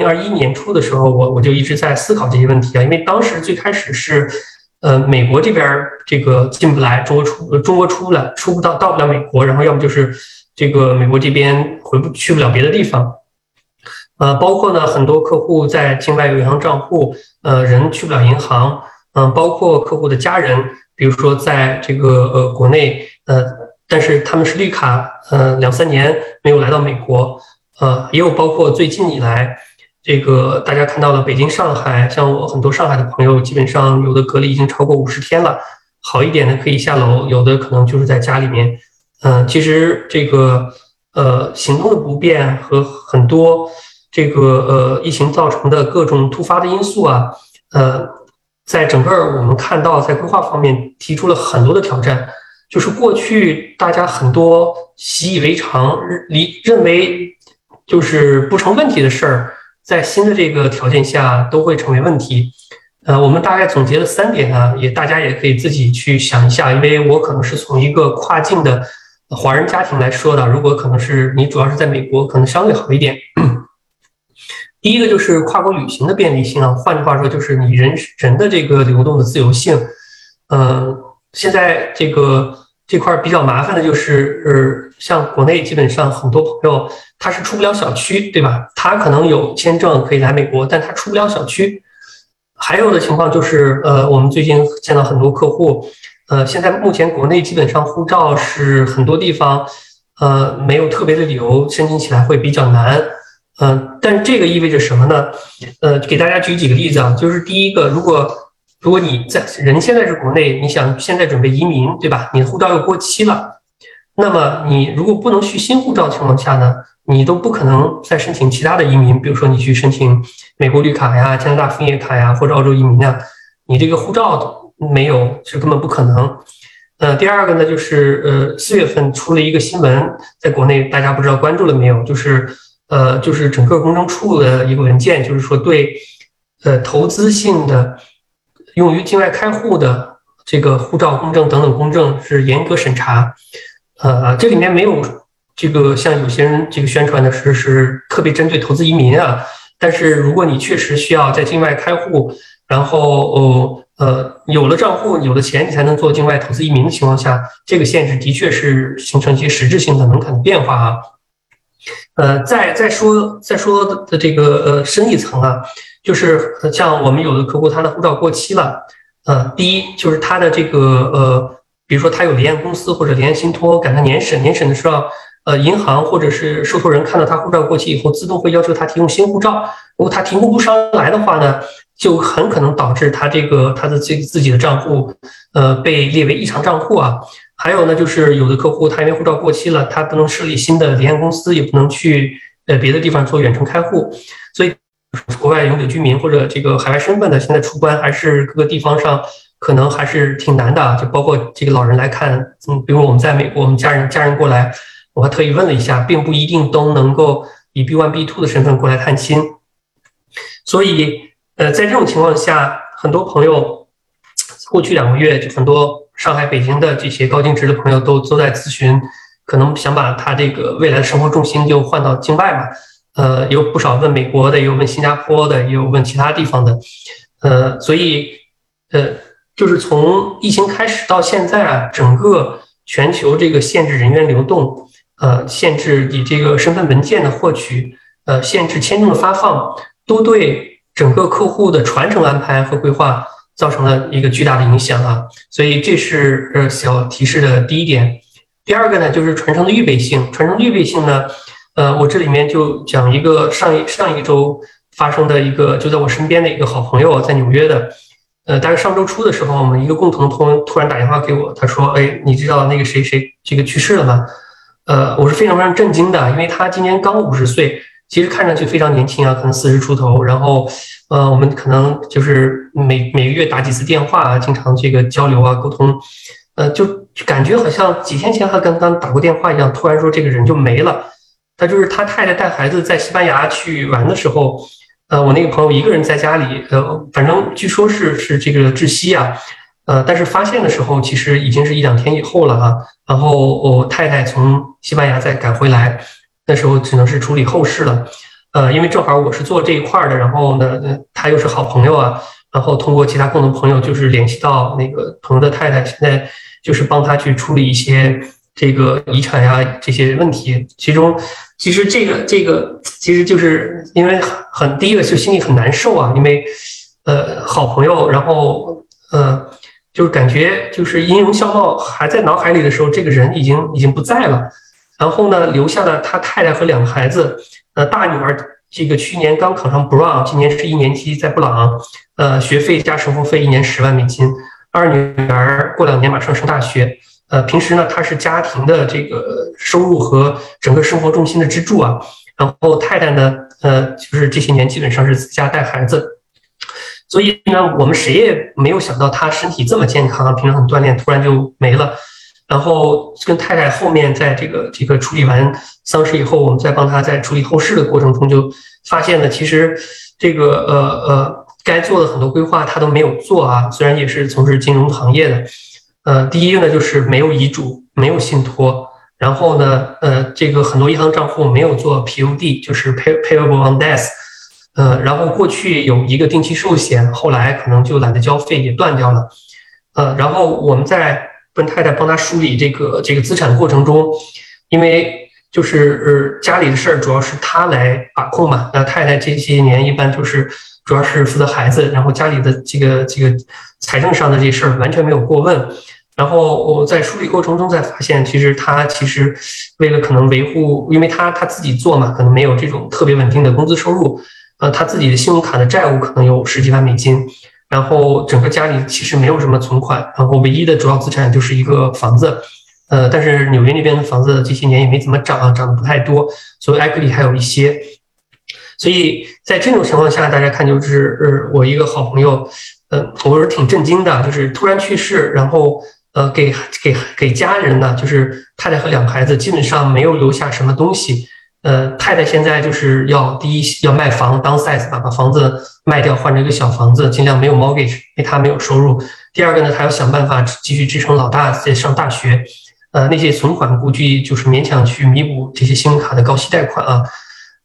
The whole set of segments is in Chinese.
零二一年初的时候，我我就一直在思考这些问题啊，因为当时最开始是，呃，美国这边这个进不来，中国出中国出不了，出不到到不了美国，然后要么就是这个美国这边回不去不了别的地方，呃，包括呢很多客户在境外有银行账户，呃，人去不了银行，嗯，包括客户的家人，比如说在这个呃国内，呃，但是他们是绿卡，呃，两三年没有来到美国。呃，也有包括最近以来，这个大家看到了北京、上海，像我很多上海的朋友，基本上有的隔离已经超过五十天了。好一点的可以下楼，有的可能就是在家里面。嗯，其实这个呃行动的不便和很多这个呃疫情造成的各种突发的因素啊，呃，在整个我们看到在规划方面提出了很多的挑战。就是过去大家很多习以为常，理认为。就是不成问题的事儿，在新的这个条件下都会成为问题。呃，我们大概总结了三点呢，也大家也可以自己去想一下，因为我可能是从一个跨境的华人家庭来说的。如果可能是你主要是在美国，可能相对好一点。第一个就是跨国旅行的便利性啊，换句话说就是你人人的这个流动的自由性。呃，现在这个。这块比较麻烦的就是，呃，像国内基本上很多朋友他是出不了小区，对吧？他可能有签证可以来美国，但他出不了小区。还有的情况就是，呃，我们最近见到很多客户，呃，现在目前国内基本上护照是很多地方，呃，没有特别的理由申请起来会比较难，嗯，但这个意味着什么呢？呃，给大家举几个例子啊，就是第一个，如果如果你在人现在是国内，你想现在准备移民，对吧？你的护照又过期了，那么你如果不能续新护照情况下呢，你都不可能再申请其他的移民，比如说你去申请美国绿卡呀、加拿大枫叶卡呀或者澳洲移民啊，你这个护照没有是根本不可能。呃，第二个呢，就是呃四月份出了一个新闻，在国内大家不知道关注了没有？就是呃就是整个公证处的一个文件，就是说对呃投资性的。用于境外开户的这个护照公证等等公证是严格审查，呃，这里面没有这个像有些人这个宣传的是是特别针对投资移民啊，但是如果你确实需要在境外开户，然后呃呃有了账户有了钱你才能做境外投资移民的情况下，这个限制的确是形成一些实质性的门槛的变化啊。呃，再再说再说的这个呃深一层啊。就是像我们有的客户，他的护照过期了，呃，第一就是他的这个呃，比如说他有离岸公司或者离岸信托赶他年审，年审的时候，呃，银行或者是受托人看到他护照过期以后，自动会要求他提供新护照。如果他提供不上来的话呢，就很可能导致他这个他的自自己的账户，呃，被列为异常账户啊。还有呢，就是有的客户他因为护照过期了，他不能设立新的离岸公司，也不能去呃别的地方做远程开户，所以。国外永久居民或者这个海外身份的，现在出关还是各个地方上可能还是挺难的。就包括这个老人来看，嗯，比如我们在美国，我们家人家人过来，我还特意问了一下，并不一定都能够以 B one B two 的身份过来探亲。所以，呃，在这种情况下，很多朋友过去两个月，就很多上海、北京的这些高净值的朋友都都在咨询，可能想把他这个未来的生活重心就换到境外嘛。呃，有不少问美国的，也有问新加坡的，也有问其他地方的，呃，所以，呃，就是从疫情开始到现在啊，整个全球这个限制人员流动，呃，限制你这个身份文件的获取，呃，限制签证的发放，都对整个客户的传承安排和规划造成了一个巨大的影响啊。所以这是呃小提示的第一点。第二个呢，就是传承的预备性，传承预备性呢。呃，我这里面就讲一个上一上一周发生的一个，就在我身边的一个好朋友，在纽约的。呃，大概上周初的时候，我们一个共同的朋友突然打电话给我，他说：“哎，你知道那个谁谁这个去世了吗？”呃，我是非常非常震惊的，因为他今年刚五十岁，其实看上去非常年轻啊，可能四十出头。然后，呃，我们可能就是每每个月打几次电话啊，经常这个交流啊，沟通。呃，就感觉好像几天前还刚刚打过电话一样，突然说这个人就没了。他就是他太太带孩子在西班牙去玩的时候，呃，我那个朋友一个人在家里，呃，反正据说是是这个窒息啊，呃，但是发现的时候其实已经是一两天以后了啊。然后我太太从西班牙再赶回来，那时候只能是处理后事了。呃，因为正好我是做这一块的，然后呢，他又是好朋友啊，然后通过其他共同朋友就是联系到那个朋友的太太，现在就是帮他去处理一些这个遗产呀这些问题。其中，其实这个这个其实就是因为很第一个就心里很难受啊，因为呃好朋友，然后呃就是感觉就是音容笑貌还在脑海里的时候，这个人已经已经不在了，然后呢留下了他太太和两个孩子。呃，大女儿这个去年刚考上 Brown，今年是一年级，在布朗，呃，学费加生活费一年十万美金。二女儿过两年马上上大学，呃，平时呢，她是家庭的这个收入和整个生活重心的支柱啊。然后太太呢，呃，就是这些年基本上是自家带孩子，所以呢，我们谁也没有想到她身体这么健康，平常很锻炼，突然就没了。然后跟太太后面在这个这个处理完丧事以后，我们再帮他在处理后事的过程中，就发现呢，其实这个呃呃该做的很多规划他都没有做啊。虽然也是从事金融行业的，呃，第一个呢就是没有遗嘱，没有信托，然后呢，呃，这个很多银行账户没有做 POD，就是 Pay Payable on Death，呃，然后过去有一个定期寿险，后来可能就懒得交费也断掉了，呃，然后我们在。跟太太帮他梳理这个这个资产过程中，因为就是呃家里的事儿主要是他来把控嘛。那太太这些年一般就是主要是负责孩子，然后家里的这个这个财政上的这事儿完全没有过问。然后我在梳理过程中才发现，其实他其实为了可能维护，因为他他自己做嘛，可能没有这种特别稳定的工资收入，呃，他自己的信用卡的债务可能有十几万美金。然后整个家里其实没有什么存款，然后唯一的主要资产就是一个房子，呃，但是纽约那边的房子这些年也没怎么涨，涨得不太多，所以 equity 还有一些。所以在这种情况下，大家看就是呃，我一个好朋友，呃，我是挺震惊的，就是突然去世，然后呃，给给给家人呢，就是太太和两个孩子基本上没有留下什么东西。呃，太太现在就是要第一要卖房当 size 吧，把房子卖掉换成一个小房子，尽量没有 mortgage，因为她没有收入。第二个呢，她要想办法继续支撑老大在上大学，呃，那些存款估计就是勉强去弥补这些信用卡的高息贷款啊。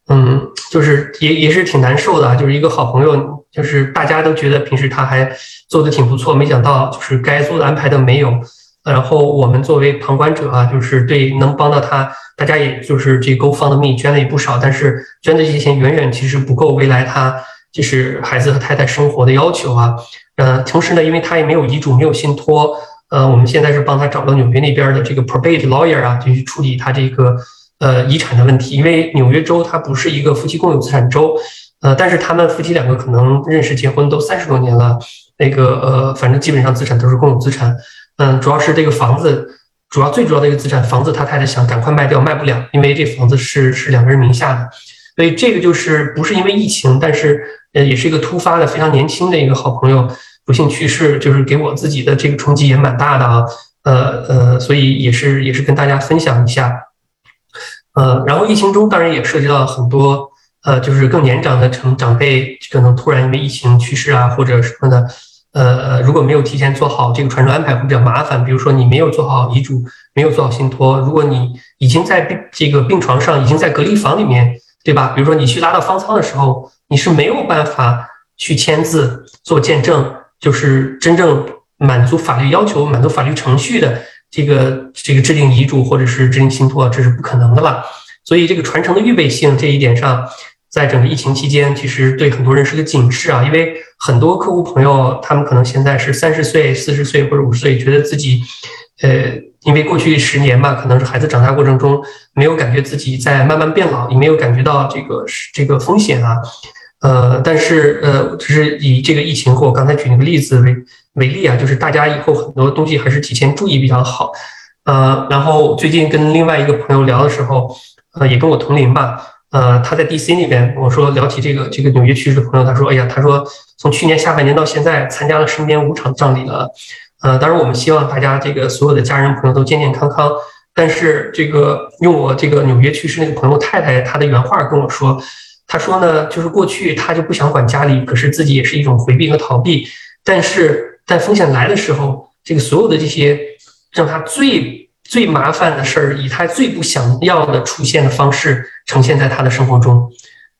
嗯，就是也也是挺难受的，就是一个好朋友，就是大家都觉得平时他还做的挺不错，没想到就是该做的安排都没有。然后我们作为旁观者啊，就是对能帮到他，大家也就是这 GoFundMe 捐了也不少，但是捐的这些钱远远其实不够未来他就是孩子和太太生活的要求啊。呃，同时呢，因为他也没有遗嘱，没有信托，呃，我们现在是帮他找到纽约那边的这个 Probate Lawyer 啊，就去处理他这个呃遗产的问题。因为纽约州它不是一个夫妻共有资产州，呃，但是他们夫妻两个可能认识结婚都三十多年了，那个呃，反正基本上资产都是共有资产。嗯，主要是这个房子，主要最主要的一个资产，房子他太太想赶快卖掉，卖不了，因为这房子是是两个人名下的，所以这个就是不是因为疫情，但是呃也是一个突发的非常年轻的一个好朋友不幸去世，就是给我自己的这个冲击也蛮大的啊，呃呃，所以也是也是跟大家分享一下，呃，然后疫情中当然也涉及到很多呃就是更年长的成长辈可能突然因为疫情去世啊或者什么的。呃，如果没有提前做好这个传承安排，会比较麻烦。比如说，你没有做好遗嘱，没有做好信托，如果你已经在病这个病床上，已经在隔离房里面，对吧？比如说，你去拉到方舱的时候，你是没有办法去签字做见证，就是真正满足法律要求、满足法律程序的这个这个制定遗嘱或者是制定信托，这是不可能的了。所以，这个传承的预备性这一点上。在整个疫情期间，其实对很多人是个警示啊，因为很多客户朋友，他们可能现在是三十岁、四十岁或者五十岁，觉得自己，呃，因为过去十年吧，可能是孩子长大过程中没有感觉自己在慢慢变老，也没有感觉到这个这个风险啊，呃，但是呃，只是以这个疫情或我刚才举那个例子为为例啊，就是大家以后很多东西还是提前注意比较好，呃，然后最近跟另外一个朋友聊的时候，呃，也跟我同龄吧。呃，他在 D.C. 那边，我说聊起这个这个纽约去世的朋友，他说，哎呀，他说从去年下半年到现在，参加了身边五场葬礼了。呃，当然我们希望大家这个所有的家人朋友都健健康康。但是这个用我这个纽约去世那个朋友太太她的原话跟我说，他说呢，就是过去他就不想管家里，可是自己也是一种回避和逃避。但是在风险来的时候，这个所有的这些让他最。最麻烦的事儿，以他最不想要的出现的方式呈现在他的生活中，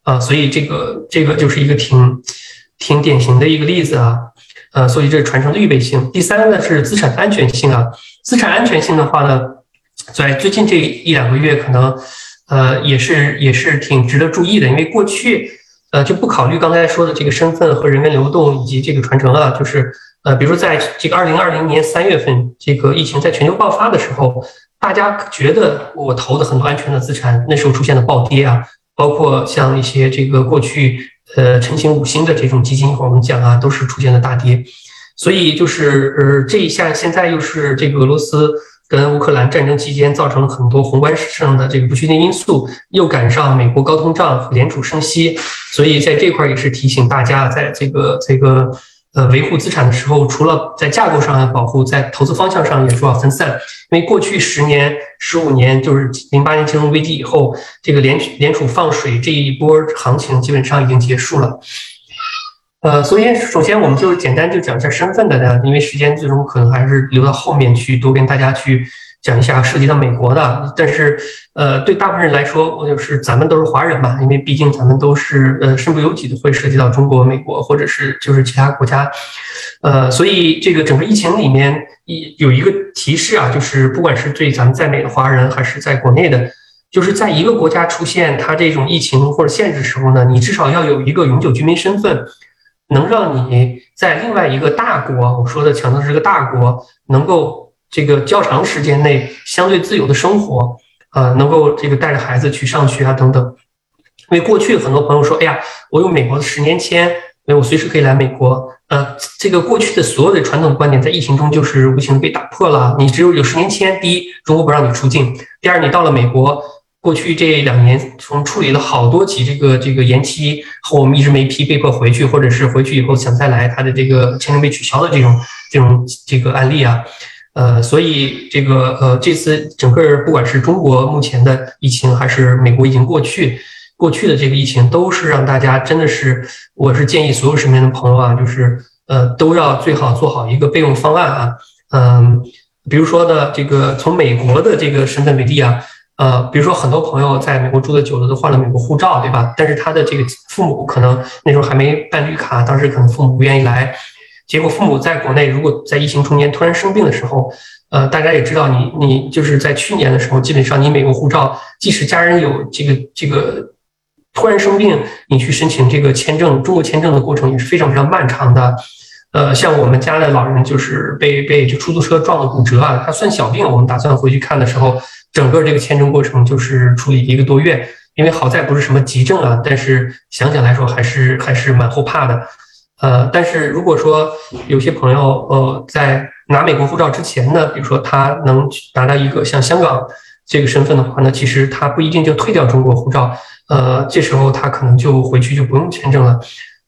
啊，所以这个这个就是一个挺挺典型的一个例子啊，呃，所以这是传承的预备性。第三呢是资产安全性啊，资产安全性的话呢，在最近这一两个月可能呃也是也是挺值得注意的，因为过去呃就不考虑刚才说的这个身份和人员流动以及这个传承了，就是呃比如说在这个二零二零年三月份这个疫情在全球爆发的时候，大家觉得我投的很多安全的资产那时候出现了暴跌啊。包括像一些这个过去呃成型五星的这种基金，我们讲啊，都是出现了大跌，所以就是呃这一下现在又是这个俄罗斯跟乌克兰战争期间造成了很多宏观上的这个不确定因素，又赶上美国高通胀联储升息，所以在这块也是提醒大家，在这个这个。呃，维护资产的时候，除了在架构上要保护，在投资方向上也说要分散。因为过去十年、十五年，就是零八年金融危机以后，这个联联储放水这一波行情基本上已经结束了。呃，所以首先我们就简单就讲一下身份的呢，因为时间最终可能还是留到后面去多跟大家去。讲一下涉及到美国的，但是呃，对大部分人来说，我就是咱们都是华人嘛，因为毕竟咱们都是呃身不由己的会涉及到中国、美国或者是就是其他国家，呃，所以这个整个疫情里面一有一个提示啊，就是不管是对咱们在美的华人还是在国内的，就是在一个国家出现它这种疫情或者限制时候呢，你至少要有一个永久居民身份，能让你在另外一个大国，我说的强调是个大国，能够。这个较长时间内相对自由的生活，呃，能够这个带着孩子去上学啊等等。因为过去很多朋友说，哎呀，我有美国的十年签，我随时可以来美国。呃，这个过去的所有的传统观点在疫情中就是无情被打破了。你只有有十年签，第一，中国不让你出境；第二，你到了美国，过去这两年从处理了好多起这个这个延期和，我们一直没批，被迫回去，或者是回去以后想再来，他的这个签证被取消的这种这种这个案例啊。呃，所以这个呃，这次整个不管是中国目前的疫情，还是美国已经过去过去的这个疫情，都是让大家真的是，我是建议所有身边的朋友啊，就是呃，都要最好做好一个备用方案啊。嗯，比如说呢，这个从美国的这个身份为例啊，呃，比如说很多朋友在美国住的久了，都换了美国护照，对吧？但是他的这个父母可能那时候还没办绿卡，当时可能父母不愿意来。结果父母在国内，如果在疫情中间突然生病的时候，呃，大家也知道，你你就是在去年的时候，基本上你美国护照，即使家人有这个这个突然生病，你去申请这个签证，中国签证的过程也是非常非常漫长的。呃，像我们家的老人就是被被就出租车撞了骨折啊，他算小病，我们打算回去看的时候，整个这个签证过程就是处理一个多月，因为好在不是什么急症啊，但是想想来说还是还是蛮后怕的。呃，但是如果说有些朋友呃在拿美国护照之前呢，比如说他能拿到一个像香港这个身份的话呢，其实他不一定就退掉中国护照，呃，这时候他可能就回去就不用签证了。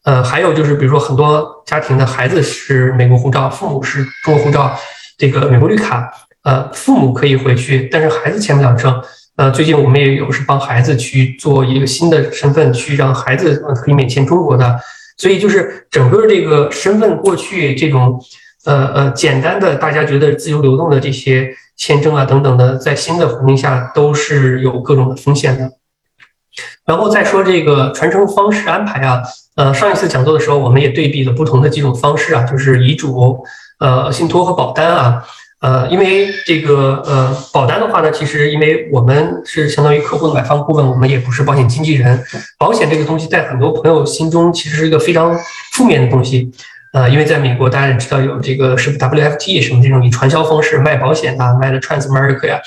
呃，还有就是比如说很多家庭的孩子是美国护照，父母是中国护照，这个美国绿卡，呃，父母可以回去，但是孩子签不了证。呃，最近我们也有是帮孩子去做一个新的身份，去让孩子可以免签中国的。所以就是整个这个身份过去这种，呃呃简单的大家觉得自由流动的这些签证啊等等的，在新的环境下都是有各种的风险的。然后再说这个传承方式安排啊，呃上一次讲座的时候我们也对比了不同的几种方式啊，就是遗嘱、呃信托和保单啊。呃，因为这个呃，保单的话呢，其实因为我们是相当于客户的买方顾问，我们也不是保险经纪人。保险这个东西在很多朋友心中其实是一个非常负面的东西。呃，因为在美国大家也知道有这个是 WFT 什么这种以传销方式卖保险的，卖的 Transamerica 呀，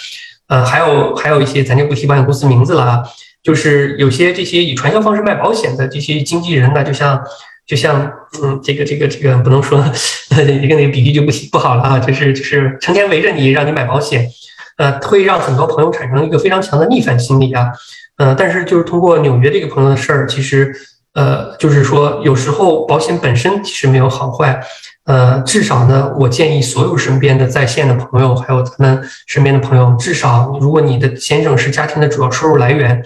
呃，还有还有一些咱就不提保险公司名字了啊，就是有些这些以传销方式卖保险的这些经纪人呢，就像。就像，嗯，这个这个这个不能说，一个那个比喻就不不好了啊，就是就是成天围着你让你买保险，呃，会让很多朋友产生一个非常强的逆反心理啊，呃，但是就是通过纽约这个朋友的事儿，其实，呃，就是说有时候保险本身其实没有好坏，呃，至少呢，我建议所有身边的在线的朋友，还有咱们身边的朋友，至少如果你的先生是家庭的主要收入来源。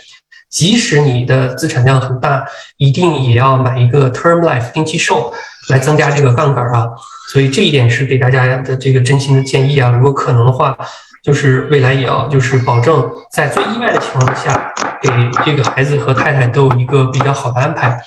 即使你的资产量很大，一定也要买一个 term life 定期寿来增加这个杠杆啊。所以这一点是给大家的这个真心的建议啊。如果可能的话，就是未来也要就是保证在最意外的情况下，给这个孩子和太太都有一个比较好的安排。